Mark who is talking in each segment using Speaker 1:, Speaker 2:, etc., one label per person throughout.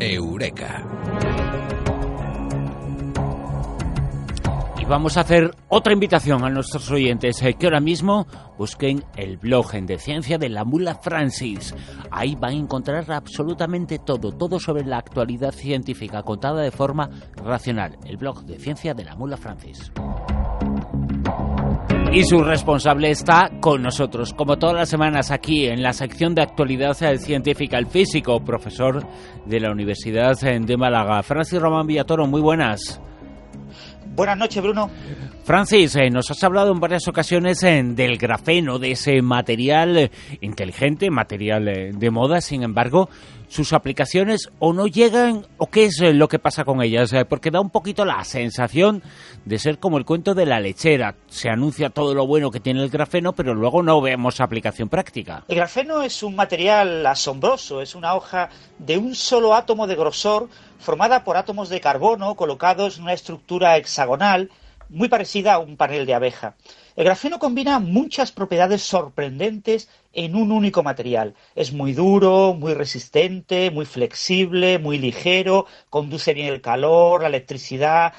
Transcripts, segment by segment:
Speaker 1: Eureka.
Speaker 2: Y vamos a hacer otra invitación a nuestros oyentes eh, que ahora mismo busquen el blog de ciencia de la mula Francis. Ahí van a encontrar absolutamente todo, todo sobre la actualidad científica contada de forma racional. El blog de ciencia de la mula Francis. Y su responsable está con nosotros, como todas las semanas aquí en la sección de actualidad científica, el físico, profesor de la Universidad de Málaga. Francis Román Villatoro, muy buenas.
Speaker 3: Buenas noches, Bruno.
Speaker 2: Francis, eh, nos has hablado en varias ocasiones eh, del grafeno, de ese material eh, inteligente, material de moda, sin embargo, sus aplicaciones o no llegan o qué es lo que pasa con ellas, porque da un poquito la sensación de ser como el cuento de la lechera. Se anuncia todo lo bueno que tiene el grafeno, pero luego no vemos aplicación práctica.
Speaker 3: El grafeno es un material asombroso, es una hoja de un solo átomo de grosor formada por átomos de carbono colocados en una estructura hexagonal muy parecida a un panel de abeja. El grafeno combina muchas propiedades sorprendentes en un único material. Es muy duro, muy resistente, muy flexible, muy ligero, conduce bien el calor, la electricidad,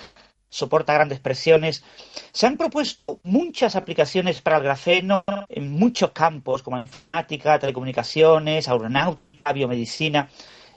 Speaker 3: soporta grandes presiones. Se han propuesto muchas aplicaciones para el grafeno en muchos campos, como informática, telecomunicaciones, aeronáutica, biomedicina.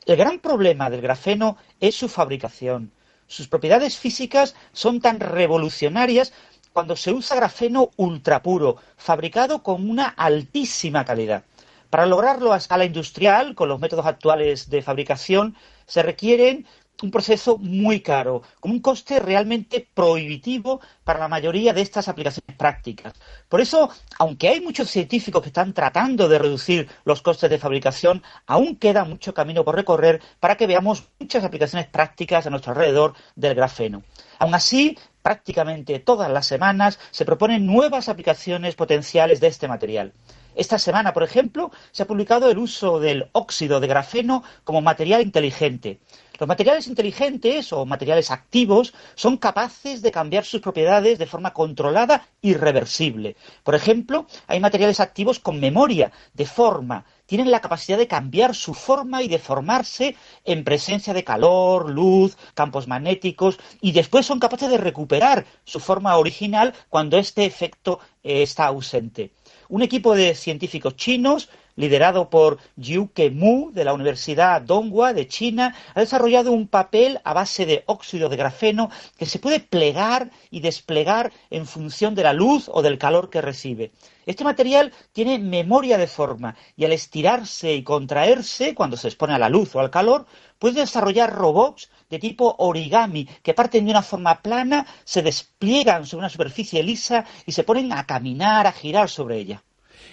Speaker 3: El gran problema del grafeno es su fabricación. Sus propiedades físicas son tan revolucionarias cuando se usa grafeno ultrapuro, fabricado con una altísima calidad. Para lograrlo a escala industrial, con los métodos actuales de fabricación, se requieren un proceso muy caro, con un coste realmente prohibitivo para la mayoría de estas aplicaciones prácticas. Por eso, aunque hay muchos científicos que están tratando de reducir los costes de fabricación, aún queda mucho camino por recorrer para que veamos muchas aplicaciones prácticas a nuestro alrededor del grafeno. Aún así, prácticamente todas las semanas se proponen nuevas aplicaciones potenciales de este material. Esta semana, por ejemplo, se ha publicado el uso del óxido de grafeno como material inteligente. Los materiales inteligentes o materiales activos son capaces de cambiar sus propiedades de forma controlada y reversible. Por ejemplo, hay materiales activos con memoria, de forma, tienen la capacidad de cambiar su forma y deformarse en presencia de calor, luz, campos magnéticos y después son capaces de recuperar su forma original cuando este efecto eh, está ausente. Un equipo de científicos chinos liderado por Jiuke Mu de la Universidad Donghua de China, ha desarrollado un papel a base de óxido de grafeno que se puede plegar y desplegar en función de la luz o del calor que recibe. Este material tiene memoria de forma y al estirarse y contraerse cuando se expone a la luz o al calor, puede desarrollar robots de tipo origami que parten de una forma plana, se despliegan sobre una superficie lisa y se ponen a caminar, a girar sobre ella.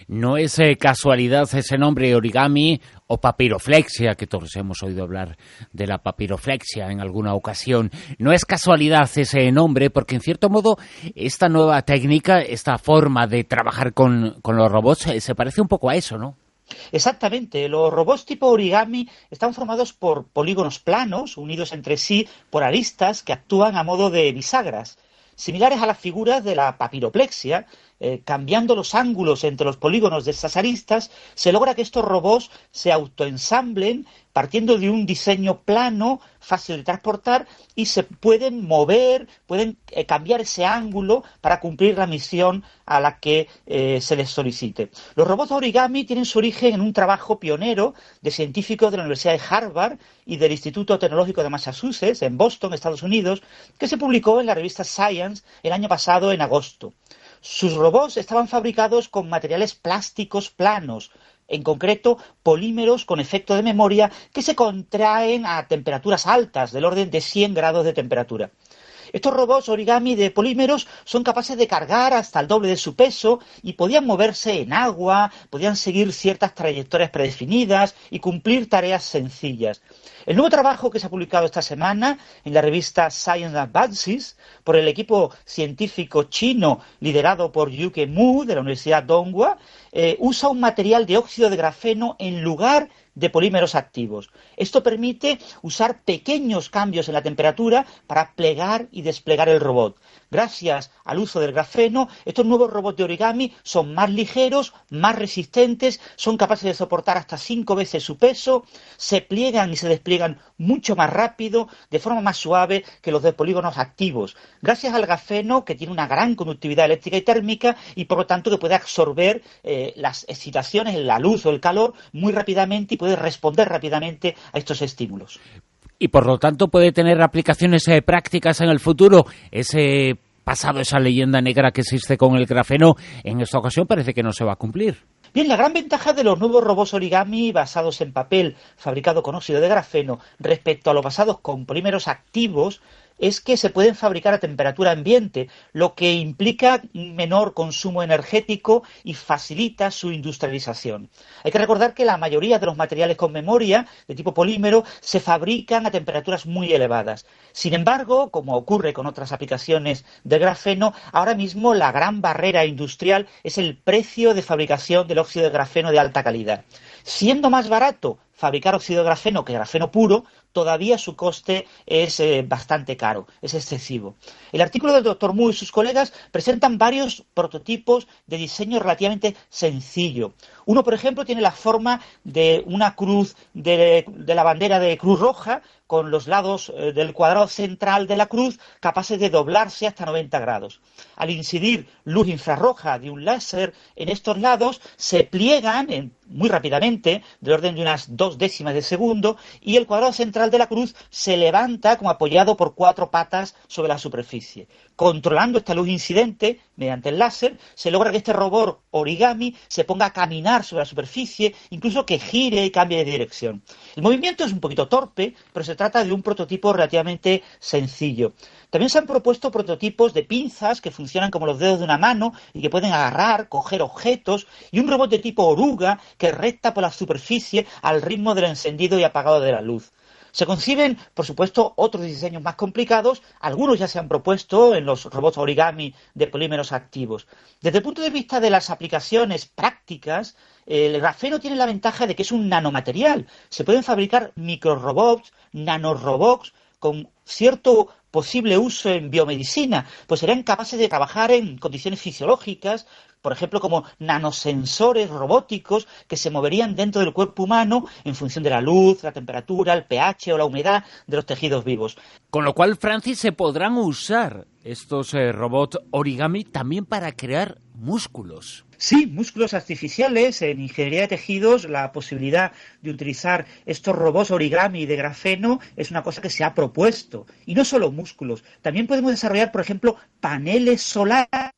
Speaker 2: No es eh, casualidad ese nombre origami o papiroflexia, que todos hemos oído hablar de la papiroflexia en alguna ocasión. No es casualidad ese nombre, porque en cierto modo esta nueva técnica, esta forma de trabajar con, con los robots, eh, se parece un poco a eso, ¿no?
Speaker 3: Exactamente, los robots tipo origami están formados por polígonos planos, unidos entre sí por aristas que actúan a modo de bisagras, similares a las figuras de la papiroplexia, eh, cambiando los ángulos entre los polígonos de estas aristas, se logra que estos robots se autoensamblen partiendo de un diseño plano, fácil de transportar, y se pueden mover, pueden eh, cambiar ese ángulo para cumplir la misión a la que eh, se les solicite. Los robots origami tienen su origen en un trabajo pionero de científicos de la Universidad de Harvard y del Instituto Tecnológico de Massachusetts, en Boston, Estados Unidos, que se publicó en la revista Science el año pasado, en agosto. Sus robots estaban fabricados con materiales plásticos planos, en concreto polímeros con efecto de memoria que se contraen a temperaturas altas, del orden de 100 grados de temperatura. Estos robots origami de polímeros son capaces de cargar hasta el doble de su peso y podían moverse en agua, podían seguir ciertas trayectorias predefinidas y cumplir tareas sencillas. El nuevo trabajo que se ha publicado esta semana en la revista Science Advances por el equipo científico chino liderado por Yuke Mu de la Universidad Donghua eh, usa un material de óxido de grafeno en lugar de polímeros activos. Esto permite usar pequeños cambios en la temperatura para plegar y desplegar el robot. Gracias al uso del grafeno, estos nuevos robots de origami son más ligeros, más resistentes, son capaces de soportar hasta cinco veces su peso, se pliegan y se despliegan mucho más rápido, de forma más suave que los de polígonos activos, gracias al grafeno que tiene una gran conductividad eléctrica y térmica y por lo tanto que puede absorber eh, las excitaciones, la luz o el calor muy rápidamente y puede responder rápidamente a estos estímulos
Speaker 2: y por lo tanto puede tener aplicaciones eh, prácticas en el futuro. Ese pasado, esa leyenda negra que existe con el grafeno, en esta ocasión parece que no se va a cumplir.
Speaker 3: Bien, la gran ventaja de los nuevos robots origami basados en papel fabricado con óxido de grafeno respecto a los basados con polímeros activos es que se pueden fabricar a temperatura ambiente, lo que implica menor consumo energético y facilita su industrialización. Hay que recordar que la mayoría de los materiales con memoria de tipo polímero se fabrican a temperaturas muy elevadas. Sin embargo, como ocurre con otras aplicaciones de grafeno, ahora mismo la gran barrera industrial es el precio de fabricación del óxido de grafeno de alta calidad. Siendo más barato fabricar óxido de grafeno que grafeno puro, todavía su coste es eh, bastante caro, es excesivo. El artículo del doctor Mu y sus colegas presentan varios prototipos de diseño relativamente sencillo. Uno, por ejemplo, tiene la forma de una cruz de, la bandera de Cruz Roja con los lados eh, del cuadrado central de la cruz capaces de doblarse hasta 90 grados. Al incidir luz infrarroja de un láser en estos lados, se pliegan muy rápidamente, del orden de unas dos décimas de segundo, y el cuadrado central de la cruz se levanta como apoyado por cuatro patas sobre la superficie. Controlando esta luz incidente mediante el láser, se logra que este robot origami se ponga a caminar sobre la superficie, incluso que gire y cambie de dirección. El movimiento es un poquito torpe, pero se trata de un prototipo relativamente sencillo. También se han propuesto prototipos de pinzas que funcionan como los dedos de una mano y que pueden agarrar, coger objetos, y un robot de tipo oruga que recta por la superficie al ritmo del encendido y apagado de la luz. Se conciben, por supuesto, otros diseños más complicados. Algunos ya se han propuesto en los robots origami de polímeros activos. Desde el punto de vista de las aplicaciones prácticas, el grafeno tiene la ventaja de que es un nanomaterial. Se pueden fabricar microrobots, nanorobots con cierto posible uso en biomedicina, pues serían capaces de trabajar en condiciones fisiológicas, por ejemplo, como nanosensores robóticos que se moverían dentro del cuerpo humano en función de la luz, la temperatura, el pH o la humedad de los tejidos vivos.
Speaker 2: Con lo cual, Francis, se podrán usar estos eh, robots origami también para crear músculos.
Speaker 3: Sí, músculos artificiales. En ingeniería de tejidos, la posibilidad de utilizar estos robots origami de grafeno es una cosa que se ha propuesto. Y no solo músculos. También podemos desarrollar, por ejemplo, paneles solares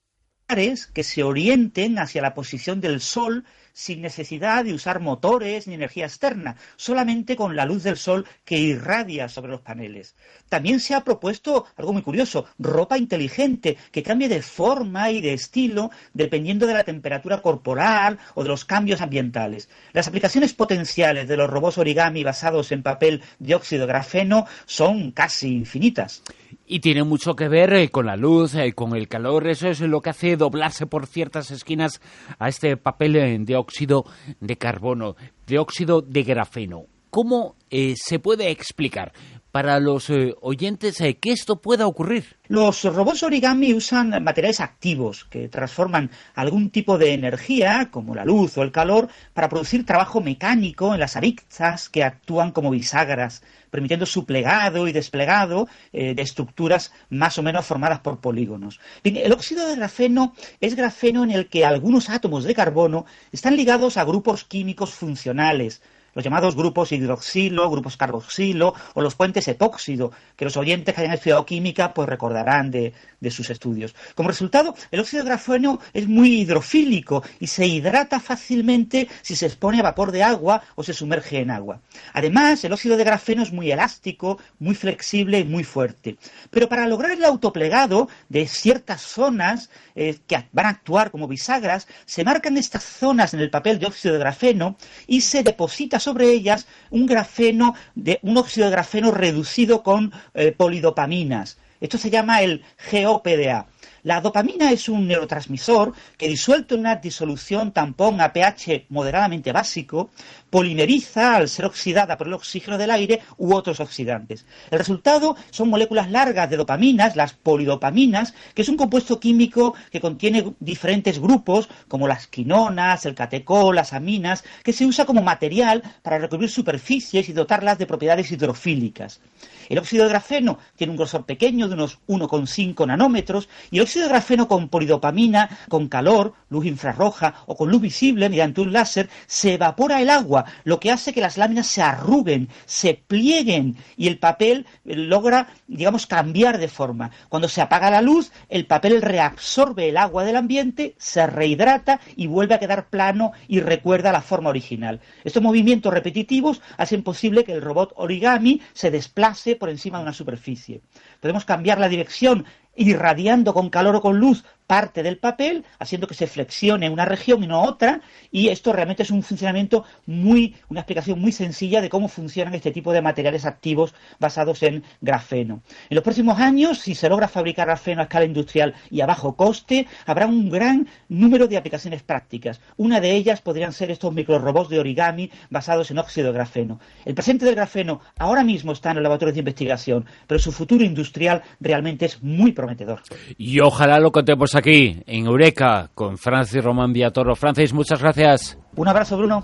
Speaker 3: que se orienten hacia la posición del Sol sin necesidad de usar motores ni energía externa, solamente con la luz del sol que irradia sobre los paneles. También se ha propuesto algo muy curioso, ropa inteligente que cambie de forma y de estilo dependiendo de la temperatura corporal o de los cambios ambientales. Las aplicaciones potenciales de los robots origami basados en papel dióxido grafeno son casi infinitas.
Speaker 2: Y tiene mucho que ver eh, con la luz, eh, con el calor, eso es lo que hace doblarse por ciertas esquinas a este papel eh, de óxido de carbono, de óxido de grafeno. ¿Cómo se puede explicar para los oyentes que esto pueda ocurrir?
Speaker 3: Los robots origami usan materiales activos que transforman algún tipo de energía, como la luz o el calor, para producir trabajo mecánico en las aristas que actúan como bisagras permitiendo su plegado y desplegado eh, de estructuras más o menos formadas por polígonos. el óxido de grafeno es grafeno en el que algunos átomos de carbono están ligados a grupos químicos funcionales, los llamados grupos hidroxilo, grupos carboxilo o los puentes epóxido, que los oyentes que hayan estudiado química pues recordarán de, sus estudios. Como resultado, el óxido de grafeno es muy hidrofílico y se hidrata fácilmente si se expone a vapor de agua o se sumerge en agua. Además, el óxido de grafeno es muy elástico, muy flexible y muy fuerte. Pero para lograr el autoplegado de ciertas zonas eh, que van a actuar como bisagras, se marcan estas zonas en el papel de óxido de grafeno y se deposita sobre ellas un grafeno, de, un óxido de grafeno reducido con eh, polidopaminas. Esto se llama el GOPDA. La dopamina es un neurotransmisor que disuelto en una disolución tampón a pH moderadamente básico, polimeriza al ser oxidada por el oxígeno del aire u otros oxidantes. El resultado son moléculas largas de dopaminas, las polidopaminas, que es un compuesto químico que contiene diferentes grupos, como las quinonas, el catecol, las aminas, que se usa como material para recubrir superficies y dotarlas de propiedades hidrofílicas. El óxido de grafeno tiene un grosor pequeño de unos 1,5 nanómetros y el óxido de grafeno con polidopamina, con calor, luz infrarroja o con luz visible mediante un láser, se evapora el agua, lo que hace que las láminas se arruguen, se plieguen y el papel logra, digamos, cambiar de forma. Cuando se apaga la luz, el papel reabsorbe el agua del ambiente, se rehidrata y vuelve a quedar plano y recuerda la forma original. Estos movimientos repetitivos hacen posible que el robot origami se desplace por encima de una superficie. Podemos cambiar la dirección irradiando con calor o con luz parte del papel, haciendo que se flexione una región y no otra, y esto realmente es un funcionamiento muy, una explicación muy sencilla de cómo funcionan este tipo de materiales activos basados en grafeno. En los próximos años, si se logra fabricar grafeno a escala industrial y a bajo coste, habrá un gran número de aplicaciones prácticas. Una de ellas podrían ser estos microrobots de origami basados en óxido de grafeno. El presente del grafeno ahora mismo está en los laboratorios de investigación, pero su futuro industrial realmente es muy prometedor.
Speaker 2: Y ojalá lo contemos aquí, en Eureka, con Francis Román Villatoro. Francis, muchas gracias.
Speaker 3: Un abrazo, Bruno.